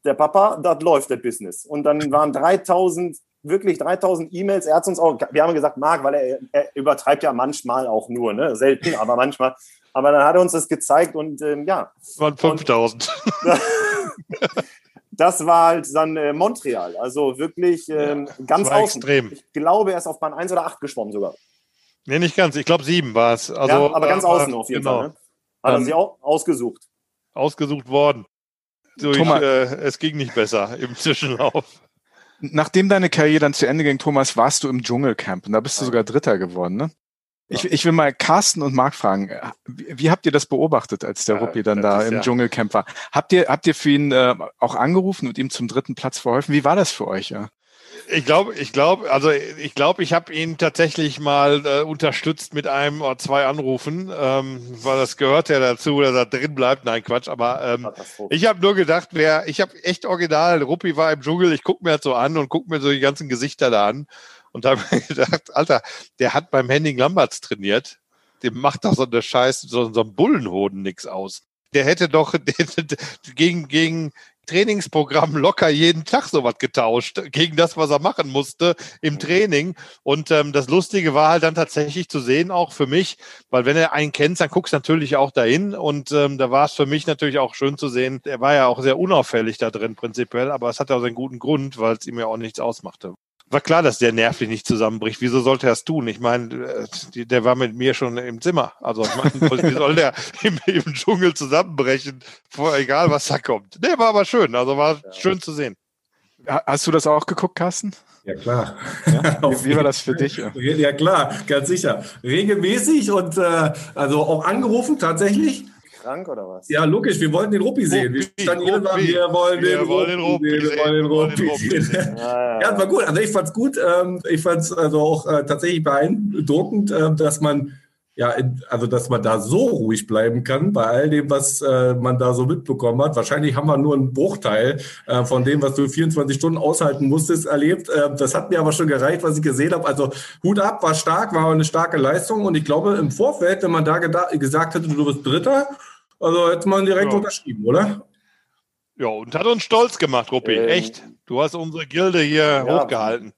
der Papa, das läuft, das Business. Und dann waren 3000, wirklich 3000 E-Mails. Er hat uns auch, wir haben gesagt, Marc, weil er, er übertreibt ja manchmal auch nur, ne? selten, aber manchmal. Aber dann hat er uns das gezeigt und ähm, ja. Das waren 5000. das war halt dann äh, Montreal. Also wirklich ähm, ja, ganz außen. Extrem. Ich glaube, er ist auf Bahn 1 oder 8 geschwommen sogar. Nee, nicht ganz. Ich glaube, 7 war es. Also, ja, aber ganz äh, außen auf jeden genau. Fall. Ne? Hat er ähm, sie auch ausgesucht. Ausgesucht worden. Durch, Thomas, äh, es ging nicht besser im Zwischenlauf. Nachdem deine Karriere dann zu Ende ging, Thomas, warst du im Dschungelcamp und da bist du sogar Dritter geworden, ne? Ich, ich will mal Carsten und Marc fragen, wie, wie habt ihr das beobachtet, als der ja, Ruppi dann da im ja. Dschungelcamp war? Habt ihr, habt ihr für ihn äh, auch angerufen und ihm zum dritten Platz verholfen? Wie war das für euch? Ja? Ich glaube, ich glaube, also ich glaube, ich habe ihn tatsächlich mal äh, unterstützt mit einem oder zwei Anrufen, ähm, weil das gehört ja dazu, dass er drin bleibt. Nein, Quatsch, aber ähm, ich habe nur gedacht, wer, ich habe echt original, Ruppi war im Dschungel, ich gucke mir das so an und gucke mir so die ganzen Gesichter da an und habe mir gedacht, Alter, der hat beim Henning Lamberts trainiert. Dem macht doch so eine Scheiß, so, so ein Bullenhoden nix aus. Der hätte doch gegen, gegen, Trainingsprogramm locker jeden Tag sowas getauscht gegen das, was er machen musste im Training. Und ähm, das Lustige war halt dann tatsächlich zu sehen, auch für mich, weil wenn er einen kennt, dann guckst du natürlich auch dahin. Und ähm, da war es für mich natürlich auch schön zu sehen. Er war ja auch sehr unauffällig da drin prinzipiell, aber es hat auch seinen guten Grund, weil es ihm ja auch nichts ausmachte war klar, dass der nervlich nicht zusammenbricht. Wieso sollte er es tun? Ich meine, äh, der war mit mir schon im Zimmer. Also ich meine, wie soll der im, im, Dschungel zusammenbrechen, vor, egal was da kommt. Nee, war aber schön. Also war ja. schön zu sehen. Hast du das auch geguckt, Carsten? Ja, klar. Ja? Wie, wie, war das für dich? Ja, klar, ganz sicher. Regelmäßig und äh, also auch angerufen tatsächlich krank oder was? Ja, logisch, wir wollten den Ruppi sehen. Wir standen jedes Mal, wir wollen den Ruppi sehen. Wir wollen den Ruppi sehen. Ja, war gut. Also ich fand es gut. Ähm, ich fand es also auch äh, tatsächlich beeindruckend, ähm, dass man ja, also dass man da so ruhig bleiben kann bei all dem, was äh, man da so mitbekommen hat. Wahrscheinlich haben wir nur einen Bruchteil äh, von dem, was du 24 Stunden aushalten musstest, erlebt. Äh, das hat mir aber schon gereicht, was ich gesehen habe. Also Hut ab, war stark, war eine starke Leistung. Und ich glaube, im Vorfeld, wenn man da gesagt hätte, du bist Dritter, also hätte man direkt ja. unterschrieben, oder? Ja, und hat uns stolz gemacht, Ruppi. Ähm, Echt. Du hast unsere Gilde hier ja, hochgehalten.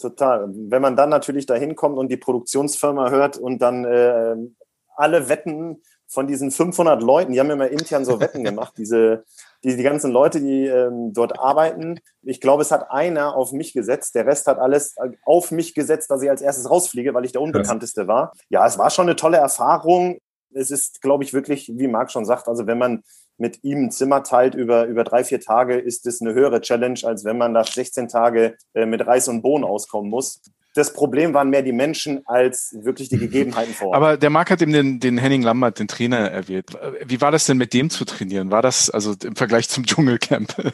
Total. Wenn man dann natürlich da hinkommt und die Produktionsfirma hört und dann äh, alle Wetten von diesen 500 Leuten, die haben immer intern so Wetten gemacht, diese, die, die ganzen Leute, die ähm, dort arbeiten. Ich glaube, es hat einer auf mich gesetzt, der Rest hat alles auf mich gesetzt, dass ich als erstes rausfliege, weil ich der Unbekannteste war. Ja, es war schon eine tolle Erfahrung es ist, glaube ich, wirklich, wie Marc schon sagt, also wenn man mit ihm ein Zimmer teilt über, über drei, vier Tage, ist es eine höhere Challenge, als wenn man da 16 Tage äh, mit Reis und Bohnen auskommen muss. Das Problem waren mehr die Menschen als wirklich die Gegebenheiten vor Ort. Aber der Marc hat eben den, den Henning Lambert, den Trainer, erwähnt. Wie war das denn mit dem zu trainieren? War das also im Vergleich zum Dschungelcamp?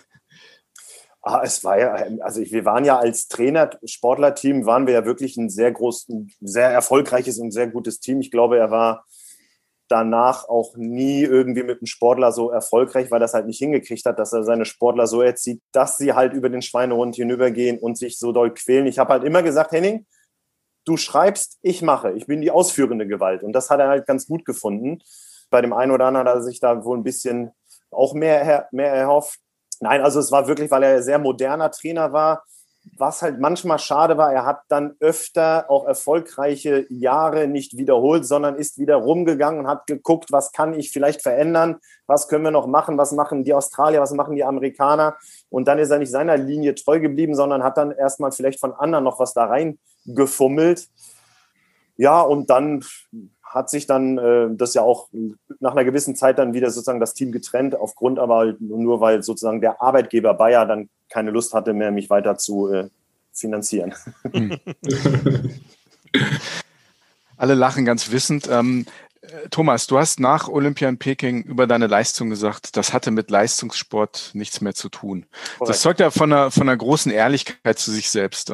Ah, es war ja, also wir waren ja als Trainer, Sportlerteam, waren wir ja wirklich ein sehr großes, sehr erfolgreiches und sehr gutes Team. Ich glaube, er war danach auch nie irgendwie mit einem Sportler so erfolgreich, weil das halt nicht hingekriegt hat, dass er seine Sportler so erzieht, dass sie halt über den Schweinehund hinübergehen und sich so doll quälen. Ich habe halt immer gesagt, Henning, du schreibst, ich mache. Ich bin die ausführende Gewalt. Und das hat er halt ganz gut gefunden. Bei dem einen oder anderen hat er sich da wohl ein bisschen auch mehr, mehr erhofft. Nein, also es war wirklich, weil er sehr moderner Trainer war, was halt manchmal schade war, er hat dann öfter auch erfolgreiche Jahre nicht wiederholt, sondern ist wieder rumgegangen und hat geguckt, was kann ich vielleicht verändern, was können wir noch machen, was machen die Australier, was machen die Amerikaner. Und dann ist er nicht seiner Linie treu geblieben, sondern hat dann erstmal vielleicht von anderen noch was da reingefummelt. Ja, und dann hat sich dann äh, das ja auch nach einer gewissen Zeit dann wieder sozusagen das Team getrennt, aufgrund aber halt nur weil sozusagen der Arbeitgeber Bayer dann keine Lust hatte mehr, mich weiter zu äh, finanzieren. Alle lachen ganz wissend. Ähm, äh, Thomas, du hast nach Olympia in Peking über deine Leistung gesagt, das hatte mit Leistungssport nichts mehr zu tun. Correct. Das zeugt ja von einer, von einer großen Ehrlichkeit zu sich selbst.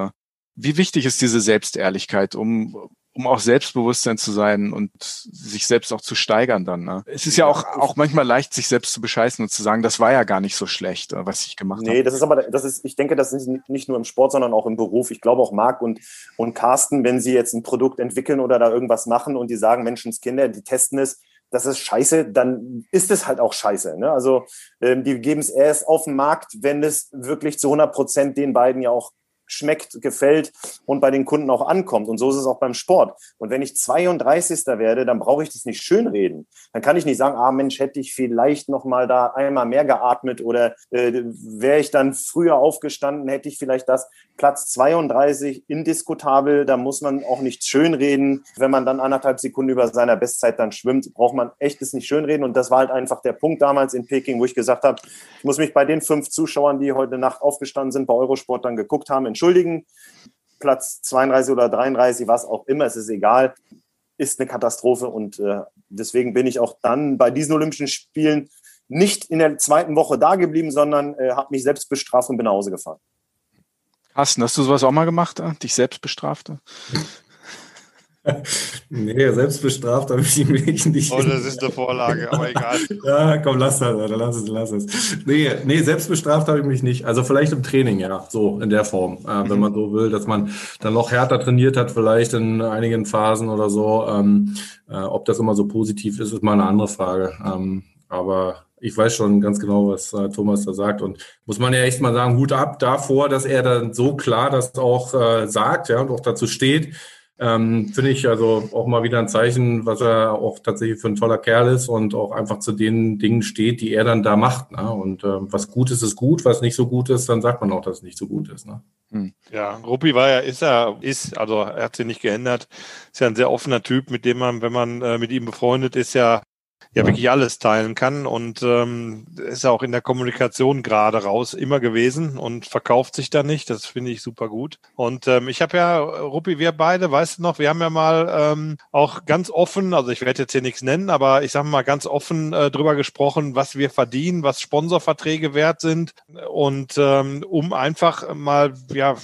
Wie wichtig ist diese Selbstehrlichkeit, um, um auch Selbstbewusstsein zu sein und sich selbst auch zu steigern dann. Ne? Es ist ja, ja auch, auch manchmal leicht, sich selbst zu bescheißen und zu sagen, das war ja gar nicht so schlecht, äh, was ich gemacht habe. Nee, das ist aber, das ist, ich denke, das ist nicht nur im Sport, sondern auch im Beruf. Ich glaube auch Marc und, und Carsten, wenn sie jetzt ein Produkt entwickeln oder da irgendwas machen und die sagen, Menschenskinder, die testen es, das ist scheiße, dann ist es halt auch scheiße. Ne? Also ähm, die geben es erst auf den Markt, wenn es wirklich zu 100 Prozent den beiden ja auch schmeckt, gefällt und bei den Kunden auch ankommt. Und so ist es auch beim Sport. Und wenn ich 32. werde, dann brauche ich das nicht schönreden. Dann kann ich nicht sagen, ah Mensch, hätte ich vielleicht noch mal da einmal mehr geatmet oder äh, wäre ich dann früher aufgestanden, hätte ich vielleicht das. Platz 32, indiskutabel, da muss man auch nicht schönreden. Wenn man dann anderthalb Sekunden über seiner Bestzeit dann schwimmt, braucht man echt es nicht schönreden. Und das war halt einfach der Punkt damals in Peking, wo ich gesagt habe, ich muss mich bei den fünf Zuschauern, die heute Nacht aufgestanden sind, bei Eurosport dann geguckt haben, entschuldigen. Platz 32 oder 33, was auch immer, es ist egal, ist eine Katastrophe. Und äh, deswegen bin ich auch dann bei diesen Olympischen Spielen nicht in der zweiten Woche da geblieben, sondern äh, habe mich selbst bestraft und bin nach Hause gefahren. Carsten, hast du sowas auch mal gemacht, dich selbst bestraft? nee, selbst bestraft habe ich ihn wirklich nicht. Oh, das ist eine Vorlage, aber egal. ja, komm, lass das, Alter, lass es, lass es. Nee, nee, selbst bestraft habe ich mich nicht. Also vielleicht im Training, ja, so in der Form, äh, wenn man so will, dass man dann noch härter trainiert hat, vielleicht in einigen Phasen oder so. Ähm, äh, ob das immer so positiv ist, ist mal eine andere Frage. Ähm, aber ich weiß schon ganz genau, was äh, Thomas da sagt. Und muss man ja echt mal sagen, Hut ab davor, dass er dann so klar das auch äh, sagt ja, und auch dazu steht. Ähm, Finde ich also auch mal wieder ein Zeichen, was er auch tatsächlich für ein toller Kerl ist und auch einfach zu den Dingen steht, die er dann da macht. Ne? Und äh, was gut ist, ist gut, was nicht so gut ist, dann sagt man auch, dass es nicht so gut ist. Ne? Hm. Ja, Ruppi war ja, ist er, ist, also er hat sich nicht geändert, ist ja ein sehr offener Typ, mit dem man, wenn man äh, mit ihm befreundet ist, ja ja wirklich alles teilen kann und ähm, ist ja auch in der Kommunikation gerade raus immer gewesen und verkauft sich da nicht. Das finde ich super gut. Und ähm, ich habe ja, Ruppi, wir beide, weißt du noch, wir haben ja mal ähm, auch ganz offen, also ich werde jetzt hier nichts nennen, aber ich sage mal ganz offen äh, drüber gesprochen, was wir verdienen, was Sponsorverträge wert sind und ähm, um einfach mal ja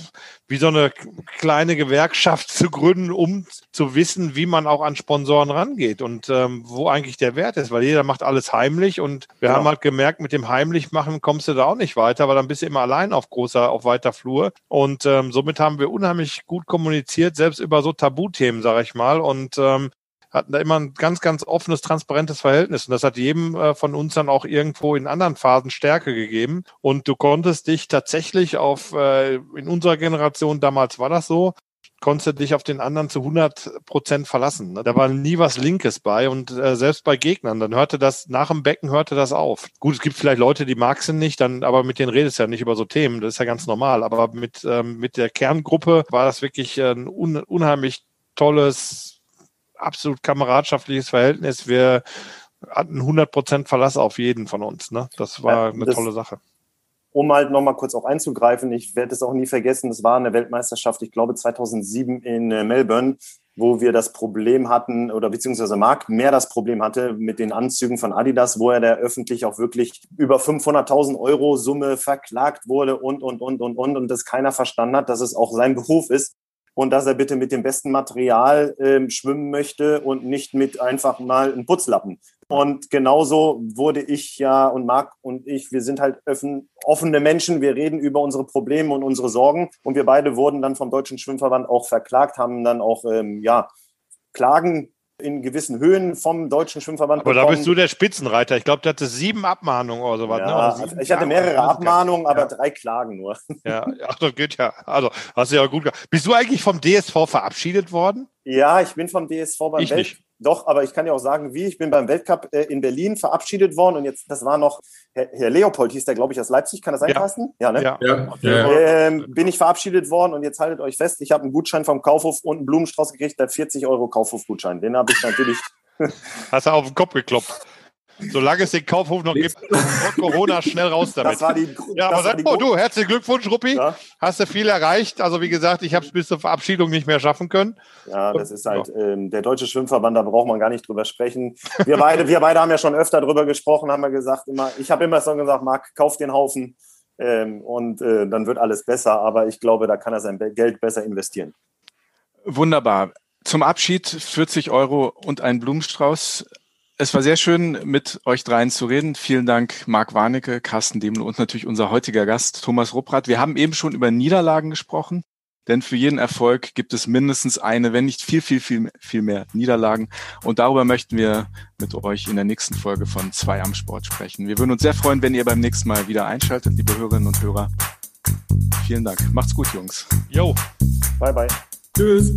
wie so eine kleine Gewerkschaft zu gründen, um zu wissen, wie man auch an Sponsoren rangeht und ähm, wo eigentlich der Wert ist, weil jeder macht alles heimlich und wir genau. haben halt gemerkt, mit dem heimlich machen kommst du da auch nicht weiter, weil dann bist du immer allein auf großer, auf weiter Flur und ähm, somit haben wir unheimlich gut kommuniziert, selbst über so Tabuthemen, sage ich mal und ähm, hatten da immer ein ganz, ganz offenes, transparentes Verhältnis. Und das hat jedem äh, von uns dann auch irgendwo in anderen Phasen Stärke gegeben. Und du konntest dich tatsächlich auf, äh, in unserer Generation damals war das so, konntest du dich auf den anderen zu 100 Prozent verlassen. Ne? Da war nie was Linkes bei und äh, selbst bei Gegnern, dann hörte das, nach dem Becken hörte das auf. Gut, es gibt vielleicht Leute, die magst du nicht, dann, aber mit denen redest du ja nicht über so Themen, das ist ja ganz normal. Aber mit, ähm, mit der Kerngruppe war das wirklich ein un unheimlich tolles, absolut kameradschaftliches Verhältnis. Wir hatten 100% Verlass auf jeden von uns. Ne? Das war eine das, tolle Sache. Um halt nochmal kurz auch einzugreifen, ich werde es auch nie vergessen, es war eine Weltmeisterschaft, ich glaube 2007 in äh, Melbourne, wo wir das Problem hatten, oder beziehungsweise Marc mehr das Problem hatte mit den Anzügen von Adidas, wo er da öffentlich auch wirklich über 500.000 Euro Summe verklagt wurde und, und, und, und, und, und das keiner verstanden hat, dass es auch sein Beruf ist und dass er bitte mit dem besten Material äh, schwimmen möchte und nicht mit einfach mal einem Putzlappen. Und genauso wurde ich ja und Marc und ich, wir sind halt offen, offene Menschen, wir reden über unsere Probleme und unsere Sorgen. Und wir beide wurden dann vom Deutschen Schwimmverband auch verklagt, haben dann auch ähm, ja, Klagen in gewissen Höhen vom Deutschen Schwimmverband. Aber bekommen. da bist du der Spitzenreiter. Ich glaube, du hattest sieben Abmahnungen oder sowas. Ne? Ja, ne? also ich hatte mehrere Abmahnungen, aber ja. drei Klagen nur. Ja, ach, das geht ja. Also, hast du ja gut gemacht. Bist du eigentlich vom DSV verabschiedet worden? Ja, ich bin vom DSV beim ich Welt nicht. Doch, aber ich kann ja auch sagen, wie. Ich bin beim Weltcup äh, in Berlin verabschiedet worden und jetzt, das war noch, Herr, Herr Leopold hieß der, glaube ich, aus Leipzig. Kann das sein, ja. Carsten? Ja, ne? Ja. ja. ja. Ähm, bin ich verabschiedet worden und jetzt haltet euch fest, ich habe einen Gutschein vom Kaufhof und einen Blumenstrauß gekriegt, der 40 Euro Kaufhofgutschein. Den habe ich natürlich. Hast du auf den Kopf geklopft. Solange es den Kaufhof noch gibt, Corona schnell raus damit. Das war die, ja, aber sag, oh, du, herzlichen Glückwunsch, Ruppi. Ja. Hast du viel erreicht. Also wie gesagt, ich habe es bis zur Verabschiedung nicht mehr schaffen können. Ja, das ist halt ähm, der Deutsche Schwimmverband, da braucht man gar nicht drüber sprechen. Wir beide, wir beide haben ja schon öfter drüber gesprochen, haben wir gesagt, immer, ich habe immer so gesagt, Marc, kauf den Haufen ähm, und äh, dann wird alles besser. Aber ich glaube, da kann er sein Geld besser investieren. Wunderbar. Zum Abschied 40 Euro und ein Blumenstrauß. Es war sehr schön, mit euch dreien zu reden. Vielen Dank, Marc Warnecke, Carsten Demel und natürlich unser heutiger Gast, Thomas Rupprath. Wir haben eben schon über Niederlagen gesprochen, denn für jeden Erfolg gibt es mindestens eine, wenn nicht viel, viel, viel, viel mehr Niederlagen. Und darüber möchten wir mit euch in der nächsten Folge von Zwei am Sport sprechen. Wir würden uns sehr freuen, wenn ihr beim nächsten Mal wieder einschaltet, liebe Hörerinnen und Hörer. Vielen Dank. Macht's gut, Jungs. Jo. Bye, bye. Tschüss.